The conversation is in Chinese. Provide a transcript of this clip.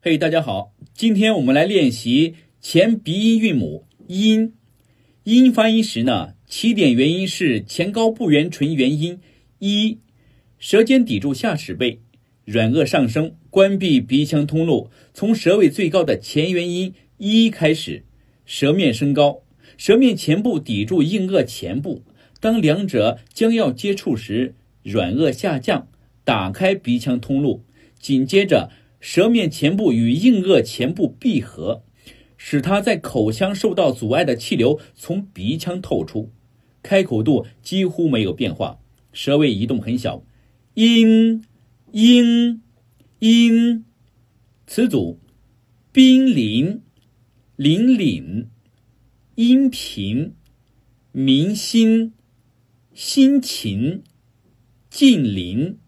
嘿，大家好，今天我们来练习前鼻音韵母音。音发音时呢，起点元音是前高不圆唇元音一，舌尖抵住下齿背，软腭上升，关闭鼻腔通路，从舌位最高的前元音一开始，舌面升高，舌面前部抵住硬腭前部，当两者将要接触时，软腭下降，打开鼻腔通路，紧接着。舌面前部与硬腭前部闭合，使它在口腔受到阻碍的气流从鼻腔透出，开口度几乎没有变化，舌位移动很小。音音音，词组：濒临、凛凛、音频、明星、辛勤、近邻。